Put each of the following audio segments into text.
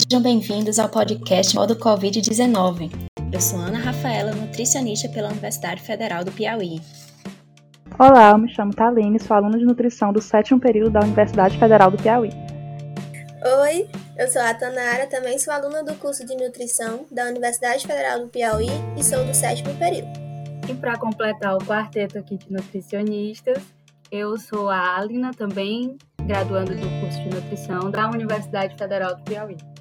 sejam bem-vindos ao podcast Modo Covid-19. Eu sou Ana Rafaela, nutricionista pela Universidade Federal do Piauí. Olá, eu me chamo Taline, sou aluna de nutrição do sétimo período da Universidade Federal do Piauí. Oi, eu sou a Tanara, também sou aluna do curso de nutrição da Universidade Federal do Piauí e sou do sétimo período. E para completar o quarteto aqui de nutricionistas, eu sou a Alina, também graduando do curso de nutrição da Universidade Federal do Piauí.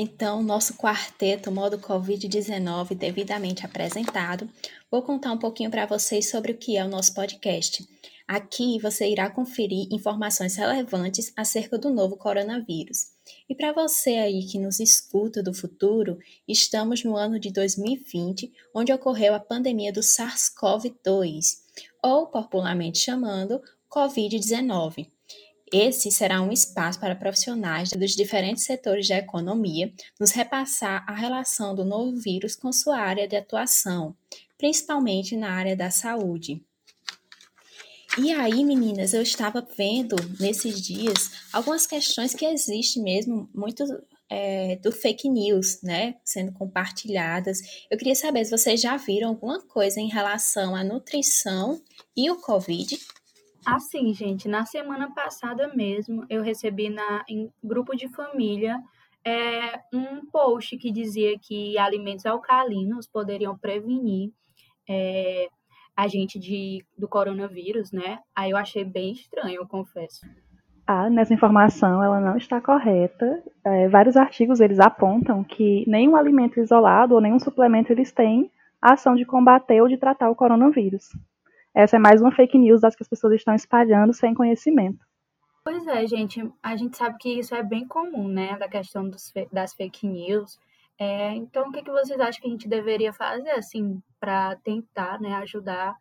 Então, nosso quarteto modo Covid-19 devidamente apresentado, vou contar um pouquinho para vocês sobre o que é o nosso podcast. Aqui você irá conferir informações relevantes acerca do novo coronavírus. E para você aí que nos escuta do futuro, estamos no ano de 2020, onde ocorreu a pandemia do SARS-CoV-2, ou popularmente chamando COVID-19. Esse será um espaço para profissionais dos diferentes setores da economia nos repassar a relação do novo vírus com sua área de atuação, principalmente na área da saúde. E aí, meninas, eu estava vendo nesses dias algumas questões que existem mesmo muito é, do fake news, né, sendo compartilhadas. Eu queria saber se vocês já viram alguma coisa em relação à nutrição e o Covid. Assim, gente, na semana passada mesmo, eu recebi na, em grupo de família é, um post que dizia que alimentos alcalinos poderiam prevenir é, a gente de, do coronavírus, né? Aí eu achei bem estranho, eu confesso. Ah, nessa informação ela não está correta. É, vários artigos eles apontam que nenhum alimento isolado ou nenhum suplemento eles têm a ação de combater ou de tratar o coronavírus. Essa é mais uma fake news das que as pessoas estão espalhando sem conhecimento. Pois é, gente, a gente sabe que isso é bem comum, né, da questão dos, das fake news. É, então, o que, que vocês acham que a gente deveria fazer, assim, para tentar né, ajudar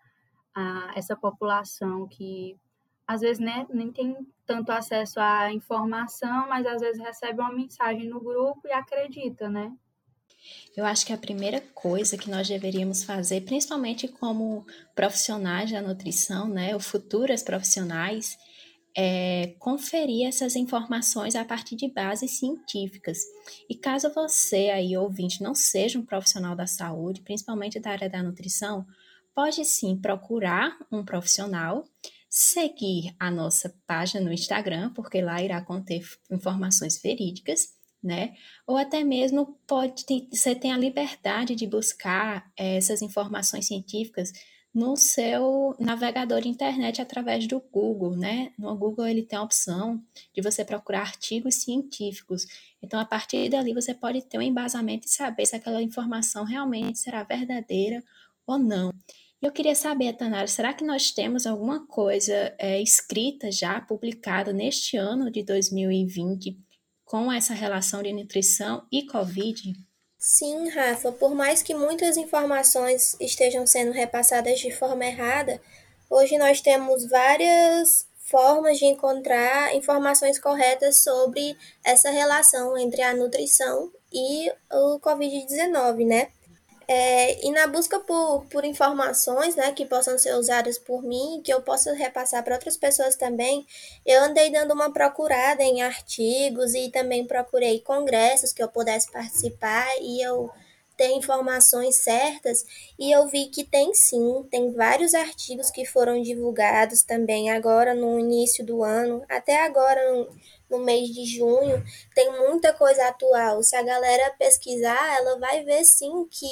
a, essa população que às vezes né, nem tem tanto acesso à informação, mas às vezes recebe uma mensagem no grupo e acredita, né? Eu acho que a primeira coisa que nós deveríamos fazer, principalmente como profissionais da nutrição, né, ou futuras profissionais, é, conferir essas informações a partir de bases científicas. E caso você aí, ouvinte, não seja um profissional da saúde, principalmente da área da nutrição, pode sim procurar um profissional, seguir a nossa página no Instagram, porque lá irá conter informações verídicas, né? Ou até mesmo pode ter, você tem a liberdade de buscar é, essas informações científicas no seu navegador de internet através do Google, né? No Google ele tem a opção de você procurar artigos científicos. Então, a partir dali você pode ter um embasamento e saber se aquela informação realmente será verdadeira ou não. Eu queria saber, Tanara, será que nós temos alguma coisa é, escrita já, publicada neste ano de 2020 com essa relação de nutrição e Covid? Sim, Rafa, por mais que muitas informações estejam sendo repassadas de forma errada, hoje nós temos várias formas de encontrar informações corretas sobre essa relação entre a nutrição e o Covid-19, né? É, e na busca por, por informações né, que possam ser usadas por mim, que eu possa repassar para outras pessoas também, eu andei dando uma procurada em artigos e também procurei congressos que eu pudesse participar e eu ter informações certas e eu vi que tem sim, tem vários artigos que foram divulgados também agora no início do ano, até agora no, no mês de junho, tem muita coisa atual. Se a galera pesquisar, ela vai ver sim que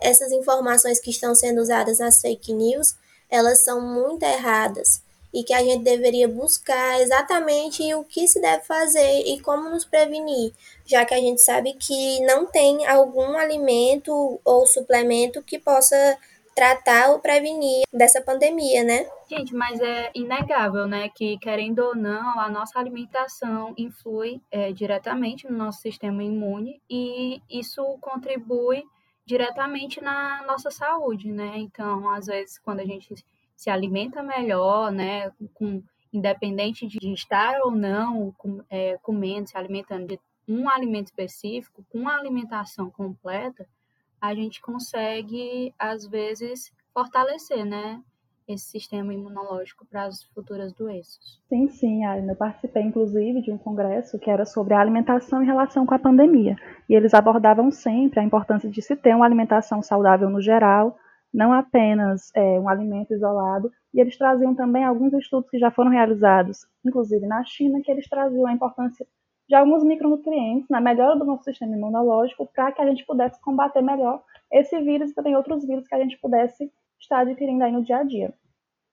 essas informações que estão sendo usadas nas fake news, elas são muito erradas e que a gente deveria buscar exatamente o que se deve fazer e como nos prevenir, já que a gente sabe que não tem algum alimento ou suplemento que possa tratar ou prevenir dessa pandemia, né? Gente, mas é inegável, né, que querendo ou não, a nossa alimentação influi é, diretamente no nosso sistema imune e isso contribui diretamente na nossa saúde, né? Então, às vezes, quando a gente se alimenta melhor, né, com, independente de estar ou não com, é, comendo, se alimentando de um alimento específico, com uma alimentação completa, a gente consegue, às vezes, fortalecer, né? esse sistema imunológico para as futuras doenças. Sim, sim, eu participei inclusive de um congresso que era sobre a alimentação em relação com a pandemia. E eles abordavam sempre a importância de se ter uma alimentação saudável no geral, não apenas é, um alimento isolado. E eles traziam também alguns estudos que já foram realizados, inclusive na China, que eles traziam a importância de alguns micronutrientes na melhora do nosso sistema imunológico para que a gente pudesse combater melhor esse vírus e também outros vírus que a gente pudesse estar adquirindo aí no dia a dia.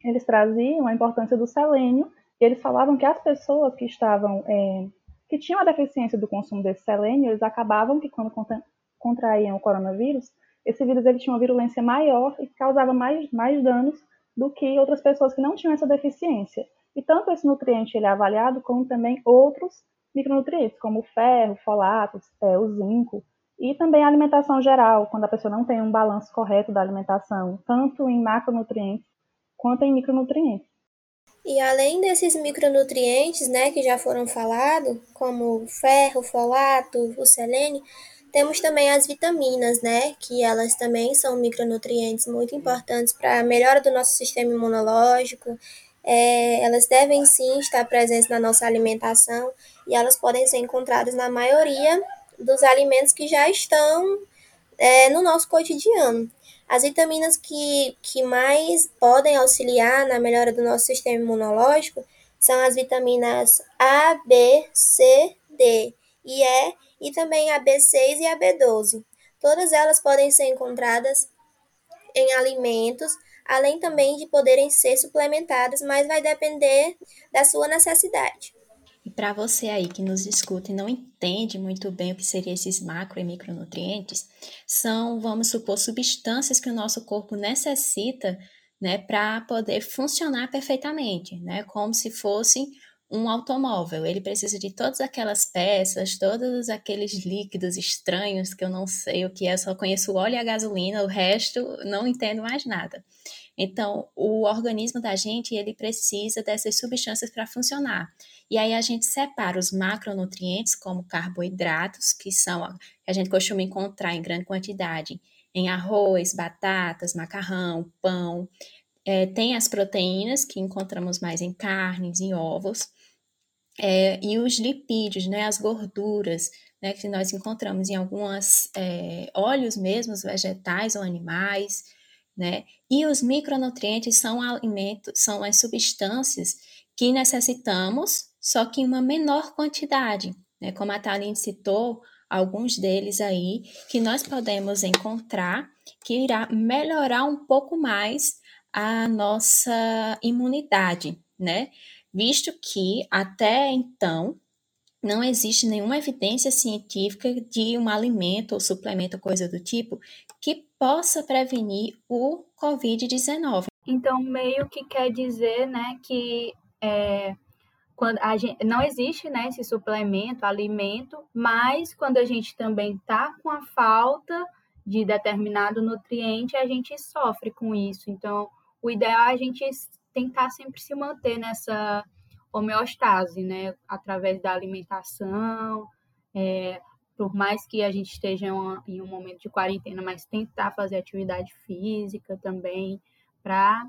Eles traziam a importância do selênio e eles falavam que as pessoas que estavam é, que tinham a deficiência do consumo desse selênio, eles acabavam que quando contraíam o coronavírus, esse vírus ele tinha uma virulência maior e causava mais, mais danos do que outras pessoas que não tinham essa deficiência. E tanto esse nutriente ele é avaliado, como também outros micronutrientes, como o ferro, folatos, é, o zinco, e também a alimentação geral, quando a pessoa não tem um balanço correto da alimentação, tanto em macronutrientes quanto em micronutrientes. E além desses micronutrientes, né, que já foram falados, como o ferro, o folato, o selênio, temos também as vitaminas, né, que elas também são micronutrientes muito importantes para a melhora do nosso sistema imunológico. É, elas devem sim estar presentes na nossa alimentação e elas podem ser encontradas na maioria dos alimentos que já estão é, no nosso cotidiano. As vitaminas que, que mais podem auxiliar na melhora do nosso sistema imunológico são as vitaminas A, B, C, D e E e também a B6 e a B12. Todas elas podem ser encontradas em alimentos, além também de poderem ser suplementadas, mas vai depender da sua necessidade. E para você aí que nos escuta e não entende muito bem o que seriam esses macro e micronutrientes, são, vamos supor, substâncias que o nosso corpo necessita né, para poder funcionar perfeitamente, né, como se fosse um automóvel. Ele precisa de todas aquelas peças, todos aqueles líquidos estranhos que eu não sei o que é, só conheço o óleo e a gasolina, o resto não entendo mais nada. Então, o organismo da gente, ele precisa dessas substâncias para funcionar. E aí a gente separa os macronutrientes, como carboidratos, que são que a gente costuma encontrar em grande quantidade em arroz, batatas, macarrão, pão. É, tem as proteínas, que encontramos mais em carnes, em ovos. É, e os lipídios, né, as gorduras, né, que nós encontramos em alguns é, óleos mesmos, vegetais ou animais, né? E os micronutrientes são alimentos, são as substâncias que necessitamos, só que em uma menor quantidade, né? Como a Thaline citou, alguns deles aí que nós podemos encontrar que irá melhorar um pouco mais a nossa imunidade, né? Visto que até então não existe nenhuma evidência científica de um alimento ou suplemento, coisa do tipo, que possa prevenir o Covid-19. Então, meio que quer dizer, né, que é, quando a gente, não existe, né, esse suplemento, alimento, mas quando a gente também está com a falta de determinado nutriente, a gente sofre com isso. Então, o ideal é a gente tentar sempre se manter nessa homeostase, né? Através da alimentação, é, por mais que a gente esteja em um momento de quarentena, mas tentar fazer atividade física também para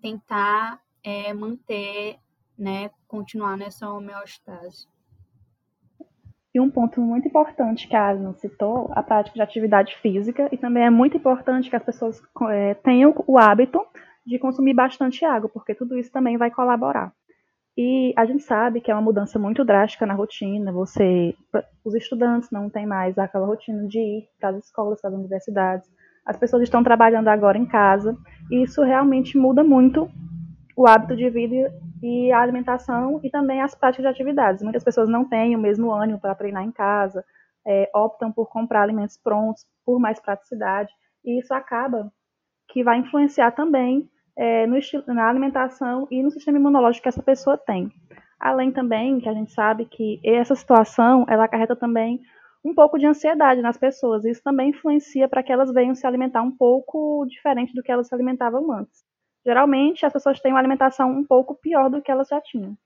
tentar é, manter, né, continuar nessa homeostase. E um ponto muito importante que a Asma citou, a prática de atividade física, e também é muito importante que as pessoas é, tenham o hábito de consumir bastante água, porque tudo isso também vai colaborar. E a gente sabe que é uma mudança muito drástica na rotina. Você, os estudantes não têm mais aquela rotina de ir para as escolas, para as universidades. As pessoas estão trabalhando agora em casa e isso realmente muda muito o hábito de vida e a alimentação e também as práticas de atividades. Muitas pessoas não têm o mesmo ânimo para treinar em casa, é, optam por comprar alimentos prontos, por mais praticidade, e isso acaba que vai influenciar também é, no estilo, na alimentação e no sistema imunológico que essa pessoa tem. Além também que a gente sabe que essa situação ela acarreta também um pouco de ansiedade nas pessoas. Isso também influencia para que elas venham se alimentar um pouco diferente do que elas se alimentavam antes. Geralmente as pessoas têm uma alimentação um pouco pior do que elas já tinham.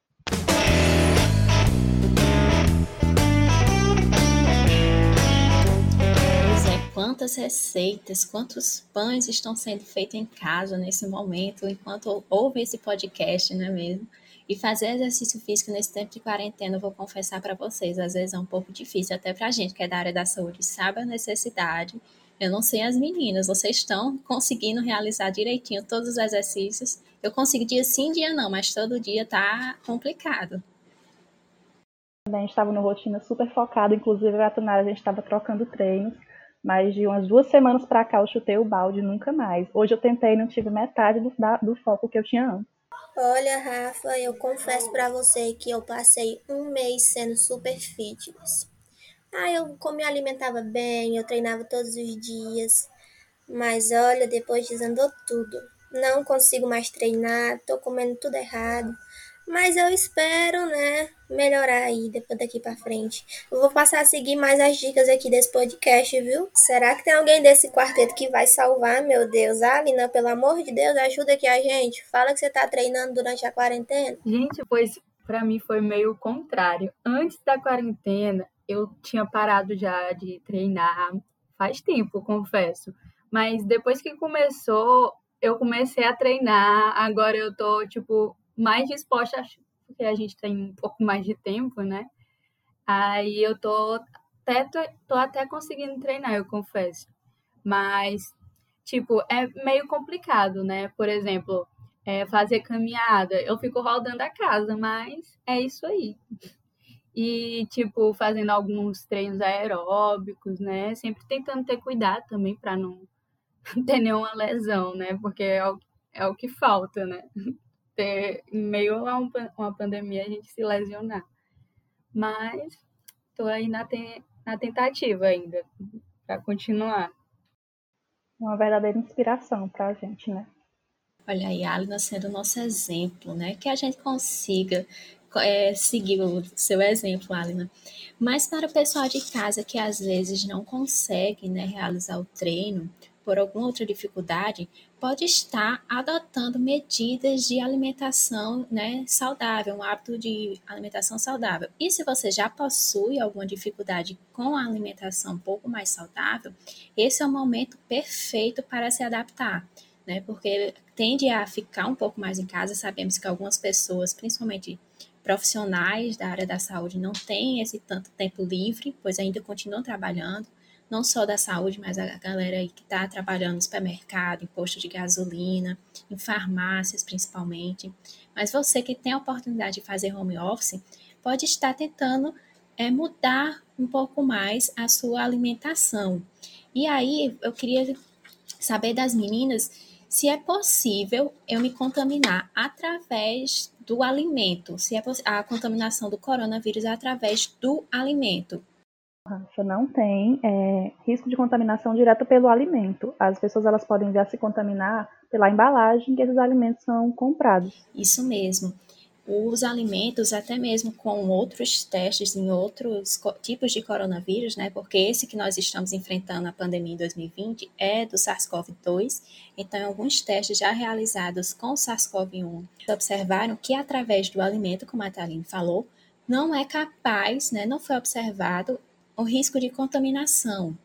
Quantas receitas, quantos pães estão sendo feitos em casa nesse momento, enquanto ouve esse podcast, não é mesmo? E fazer exercício físico nesse tempo de quarentena, eu vou confessar para vocês, às vezes é um pouco difícil, até para a gente que é da área da saúde, sabe a necessidade. Eu não sei as meninas, vocês estão conseguindo realizar direitinho todos os exercícios. Eu consigo dia sim, dia não, mas todo dia tá complicado. Gente estava numa rotina super focada, inclusive a Tunara, a gente estava trocando treinos, mas de umas duas semanas para cá eu chutei o balde nunca mais. Hoje eu tentei e não tive metade do, da, do foco que eu tinha antes. Olha, Rafa, eu confesso para você que eu passei um mês sendo super fitness. Ah, eu me alimentava bem, eu treinava todos os dias. Mas olha, depois desandou tudo. Não consigo mais treinar, tô comendo tudo errado. Mas eu espero, né, melhorar aí depois daqui para frente. Eu vou passar a seguir mais as dicas aqui desse podcast, viu? Será que tem alguém desse quarteto que vai salvar, meu Deus? Alina, pelo amor de Deus, ajuda aqui a gente. Fala que você tá treinando durante a quarentena. Gente, pois para mim foi meio contrário. Antes da quarentena, eu tinha parado já de treinar faz tempo, confesso. Mas depois que começou, eu comecei a treinar. Agora eu tô, tipo, mais disposta, porque a gente tem um pouco mais de tempo, né? Aí eu tô até, tô, tô até conseguindo treinar, eu confesso. Mas, tipo, é meio complicado, né? Por exemplo, é fazer caminhada. Eu fico rodando a casa, mas é isso aí. E, tipo, fazendo alguns treinos aeróbicos, né? Sempre tentando ter cuidado também para não ter nenhuma lesão, né? Porque é o, é o que falta, né? Ter, em meio a um, uma pandemia, a gente se lesionar. Mas estou aí na, te, na tentativa ainda, para continuar. Uma verdadeira inspiração para a gente, né? Olha aí, a Alina sendo o nosso exemplo, né? Que a gente consiga é, seguir o seu exemplo, Alina. Mas para o pessoal de casa que às vezes não consegue né, realizar o treino por alguma outra dificuldade, pode estar adotando medidas de alimentação né, saudável, um hábito de alimentação saudável. E se você já possui alguma dificuldade com a alimentação um pouco mais saudável, esse é o momento perfeito para se adaptar. Né, porque tende a ficar um pouco mais em casa. Sabemos que algumas pessoas, principalmente profissionais da área da saúde, não têm esse tanto tempo livre, pois ainda continuam trabalhando não só da saúde, mas a galera aí que está trabalhando no supermercado, em posto de gasolina, em farmácias principalmente. Mas você que tem a oportunidade de fazer home office, pode estar tentando é, mudar um pouco mais a sua alimentação. E aí eu queria saber das meninas se é possível eu me contaminar através do alimento, se é a contaminação do coronavírus é através do alimento. Rafa, não tem é, risco de contaminação direta pelo alimento. As pessoas elas podem já se contaminar pela embalagem que esses alimentos são comprados. Isso mesmo. Os alimentos, até mesmo com outros testes em outros tipos de coronavírus, né? Porque esse que nós estamos enfrentando a pandemia em 2020 é do SARS-CoV-2. Então, alguns testes já realizados com SARS-CoV-1 observaram que através do alimento, como a Thaline falou, não é capaz, né, não foi observado o risco de contaminação.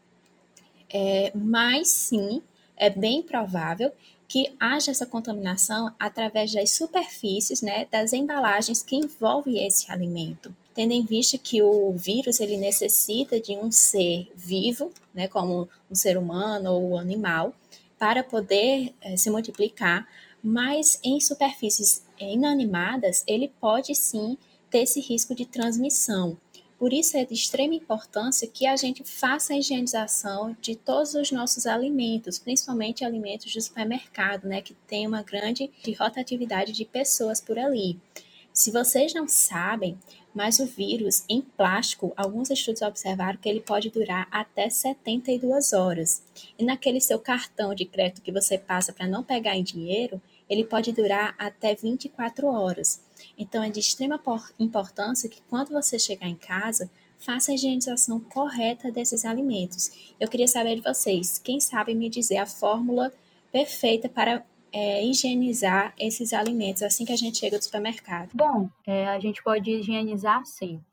É, mas sim, é bem provável que haja essa contaminação através das superfícies, né, das embalagens que envolvem esse alimento. Tendo em vista que o vírus ele necessita de um ser vivo, né, como um ser humano ou animal, para poder é, se multiplicar, mas em superfícies inanimadas ele pode sim ter esse risco de transmissão. Por isso é de extrema importância que a gente faça a higienização de todos os nossos alimentos, principalmente alimentos do supermercado, né, que tem uma grande rotatividade de pessoas por ali. Se vocês não sabem, mas o vírus em plástico, alguns estudos observaram que ele pode durar até 72 horas. E naquele seu cartão de crédito que você passa para não pegar em dinheiro, ele pode durar até 24 horas. Então, é de extrema importância que quando você chegar em casa, faça a higienização correta desses alimentos. Eu queria saber de vocês, quem sabe me dizer a fórmula perfeita para é, higienizar esses alimentos assim que a gente chega do supermercado? Bom, é, a gente pode higienizar sim.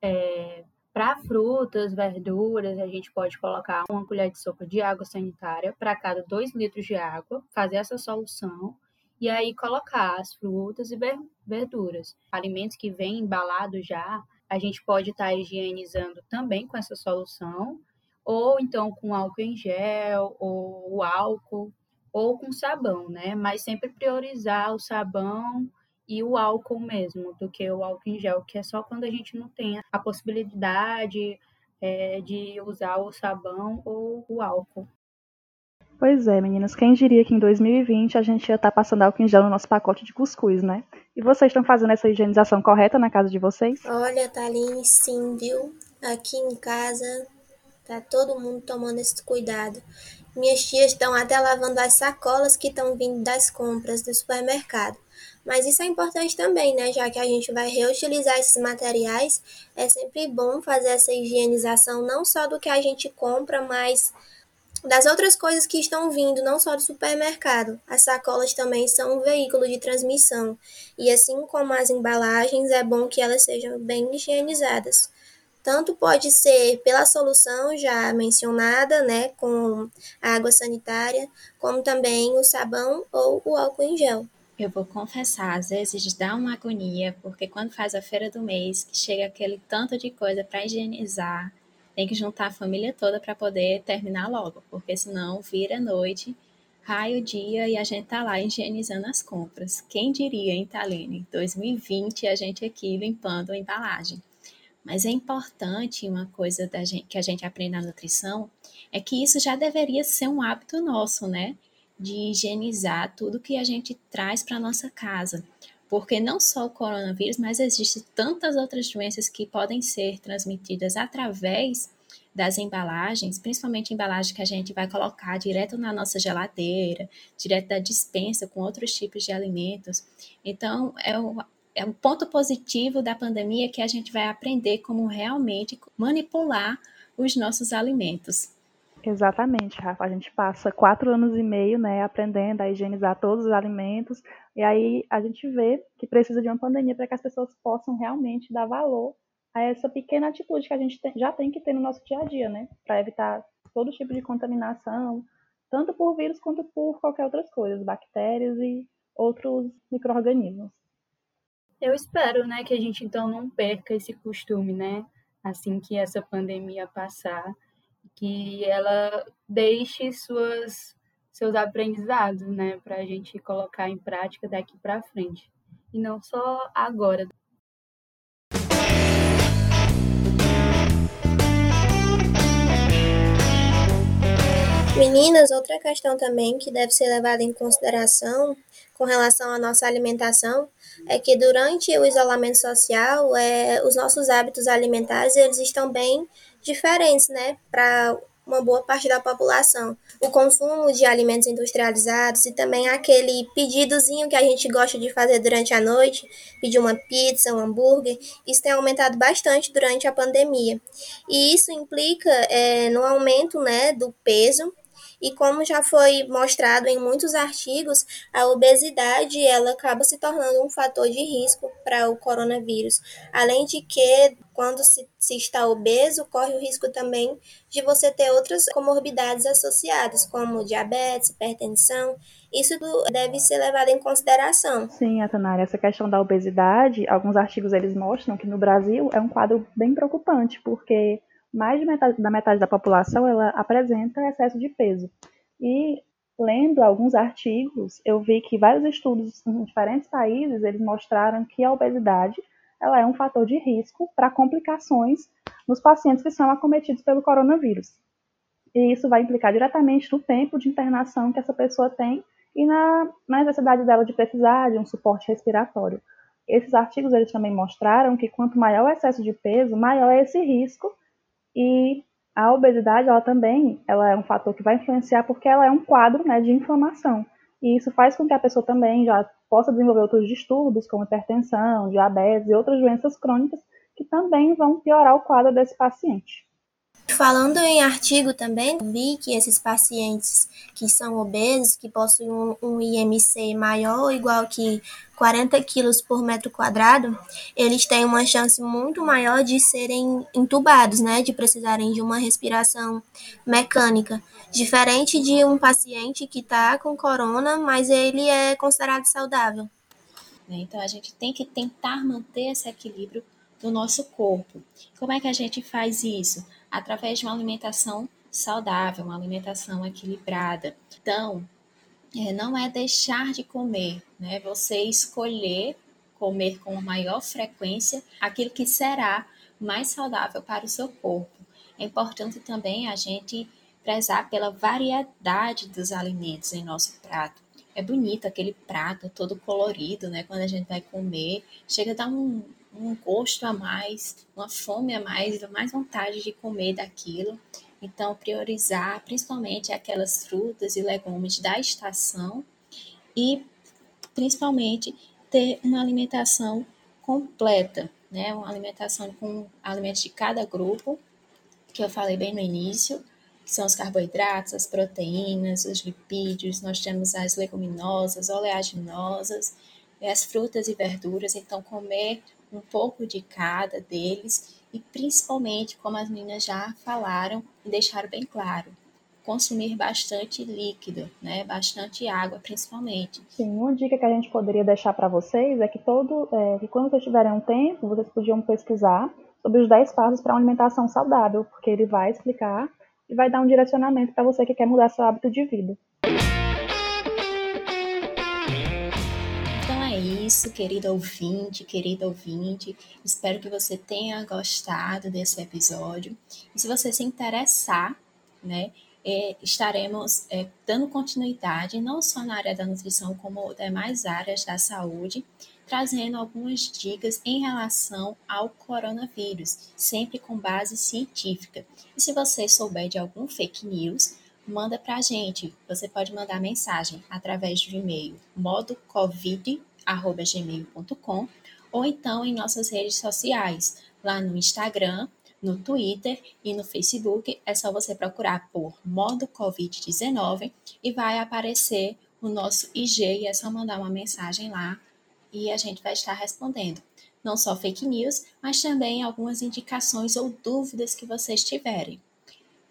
É, Para frutas, verduras, a gente pode colocar uma colher de sopa de água sanitária para cada 2 litros de água, fazer essa solução e aí colocar as frutas e verduras. Alimentos que vêm embalados já, a gente pode estar tá higienizando também com essa solução, ou então com álcool em gel, ou álcool, ou com sabão, né? Mas sempre priorizar o sabão e o álcool mesmo, do que o álcool em gel, que é só quando a gente não tem a possibilidade é, de usar o sabão ou o álcool. Pois é, meninas, quem diria que em 2020 a gente ia estar tá passando álcool em gel no nosso pacote de cuscuz, né? E vocês estão fazendo essa higienização correta na casa de vocês? Olha, Thaline, sim, viu? Aqui em casa tá todo mundo tomando esse cuidado. Minhas tias estão até lavando as sacolas que estão vindo das compras do supermercado. Mas isso é importante também, né? Já que a gente vai reutilizar esses materiais, é sempre bom fazer essa higienização não só do que a gente compra, mas das outras coisas que estão vindo, não só do supermercado. As sacolas também são um veículo de transmissão, e assim como as embalagens, é bom que elas sejam bem higienizadas. Tanto pode ser pela solução já mencionada, né, com a água sanitária, como também o sabão ou o álcool em gel. Eu vou confessar, às vezes dá uma agonia, porque quando faz a feira do mês, que chega aquele tanto de coisa para higienizar, tem que juntar a família toda para poder terminar logo, porque senão vira noite, raio dia e a gente tá lá higienizando as compras. Quem diria, hein, Taline? 2020 a gente aqui limpando a embalagem. Mas é importante uma coisa gente, que a gente aprende na nutrição, é que isso já deveria ser um hábito nosso, né? De higienizar tudo que a gente traz para nossa casa porque não só o coronavírus, mas existem tantas outras doenças que podem ser transmitidas através das embalagens, principalmente embalagens que a gente vai colocar direto na nossa geladeira, direto da dispensa com outros tipos de alimentos. Então, é um, é um ponto positivo da pandemia que a gente vai aprender como realmente manipular os nossos alimentos. Exatamente, Rafa. A gente passa quatro anos e meio, né, aprendendo a higienizar todos os alimentos, e aí a gente vê que precisa de uma pandemia para que as pessoas possam realmente dar valor a essa pequena atitude que a gente tem, já tem que ter no nosso dia a dia, né, para evitar todo tipo de contaminação, tanto por vírus quanto por qualquer outras coisas, bactérias e outros micro-organismos. Eu espero, né, que a gente então não perca esse costume, né, assim que essa pandemia passar que ela deixe suas, seus aprendizados, né, para a gente colocar em prática daqui para frente. E não só agora. Meninas, outra questão também que deve ser levada em consideração com relação à nossa alimentação é que durante o isolamento social, é, os nossos hábitos alimentares eles estão bem diferentes, né, para uma boa parte da população. O consumo de alimentos industrializados e também aquele pedidozinho que a gente gosta de fazer durante a noite, pedir uma pizza, um hambúrguer, isso tem aumentado bastante durante a pandemia. E isso implica é, no aumento né, do peso e como já foi mostrado em muitos artigos, a obesidade ela acaba se tornando um fator de risco para o coronavírus. Além de que, quando se, se está obeso, corre o risco também de você ter outras comorbidades associadas, como diabetes, hipertensão. Isso deve ser levado em consideração. Sim, Atanara, essa questão da obesidade, alguns artigos eles mostram que no Brasil é um quadro bem preocupante, porque mais de metade, da metade da população ela apresenta excesso de peso. E lendo alguns artigos, eu vi que vários estudos em diferentes países eles mostraram que a obesidade ela é um fator de risco para complicações nos pacientes que são acometidos pelo coronavírus. E isso vai implicar diretamente no tempo de internação que essa pessoa tem e na, na necessidade dela de precisar de um suporte respiratório. Esses artigos eles também mostraram que quanto maior o excesso de peso, maior é esse risco e a obesidade, ela também ela é um fator que vai influenciar porque ela é um quadro né, de inflamação. E isso faz com que a pessoa também já possa desenvolver outros distúrbios, como hipertensão, diabetes e outras doenças crônicas, que também vão piorar o quadro desse paciente. Falando em artigo também, vi que esses pacientes que são obesos, que possuem um, um IMC maior ou igual que 40 quilos por metro quadrado, eles têm uma chance muito maior de serem entubados, né, de precisarem de uma respiração mecânica, diferente de um paciente que está com corona, mas ele é considerado saudável. Então a gente tem que tentar manter esse equilíbrio do nosso corpo. Como é que a gente faz isso? através de uma alimentação saudável, uma alimentação equilibrada. Então, é, não é deixar de comer, né? Você escolher comer com maior frequência aquilo que será mais saudável para o seu corpo. É importante também a gente prezar pela variedade dos alimentos em nosso prato. É bonito aquele prato todo colorido, né? Quando a gente vai comer, chega a dar um, um gosto a mais, uma fome a mais, mais vontade de comer daquilo. Então, priorizar principalmente aquelas frutas e legumes da estação e principalmente ter uma alimentação completa, né? Uma alimentação com alimentos de cada grupo, que eu falei bem no início, que são os carboidratos, as proteínas, os lipídios, nós temos as leguminosas, oleaginosas, as frutas e verduras, então comer um pouco de cada deles e principalmente, como as meninas já falaram e deixaram bem claro, consumir bastante líquido, né? Bastante água, principalmente. Sim, uma dica que a gente poderia deixar para vocês é que todo, é, que quando vocês tiverem um tempo, vocês podiam pesquisar sobre os 10 passos para uma alimentação saudável, porque ele vai explicar e vai dar um direcionamento para você que quer mudar seu hábito de vida. Isso, querido ouvinte, querida ouvinte. Espero que você tenha gostado desse episódio. E se você se interessar, né, é, estaremos é, dando continuidade não só na área da nutrição, como demais áreas da saúde, trazendo algumas dicas em relação ao coronavírus, sempre com base científica. E se você souber de algum fake news, manda para a gente. Você pode mandar mensagem através do e-mail modo covid gmail.com ou então em nossas redes sociais, lá no Instagram, no Twitter e no Facebook. É só você procurar por modo Covid-19 e vai aparecer o nosso IG e é só mandar uma mensagem lá e a gente vai estar respondendo. Não só fake news, mas também algumas indicações ou dúvidas que vocês tiverem.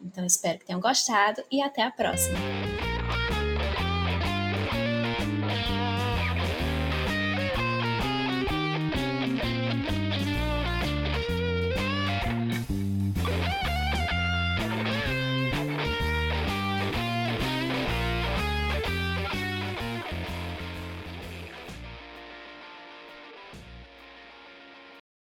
Então espero que tenham gostado e até a próxima!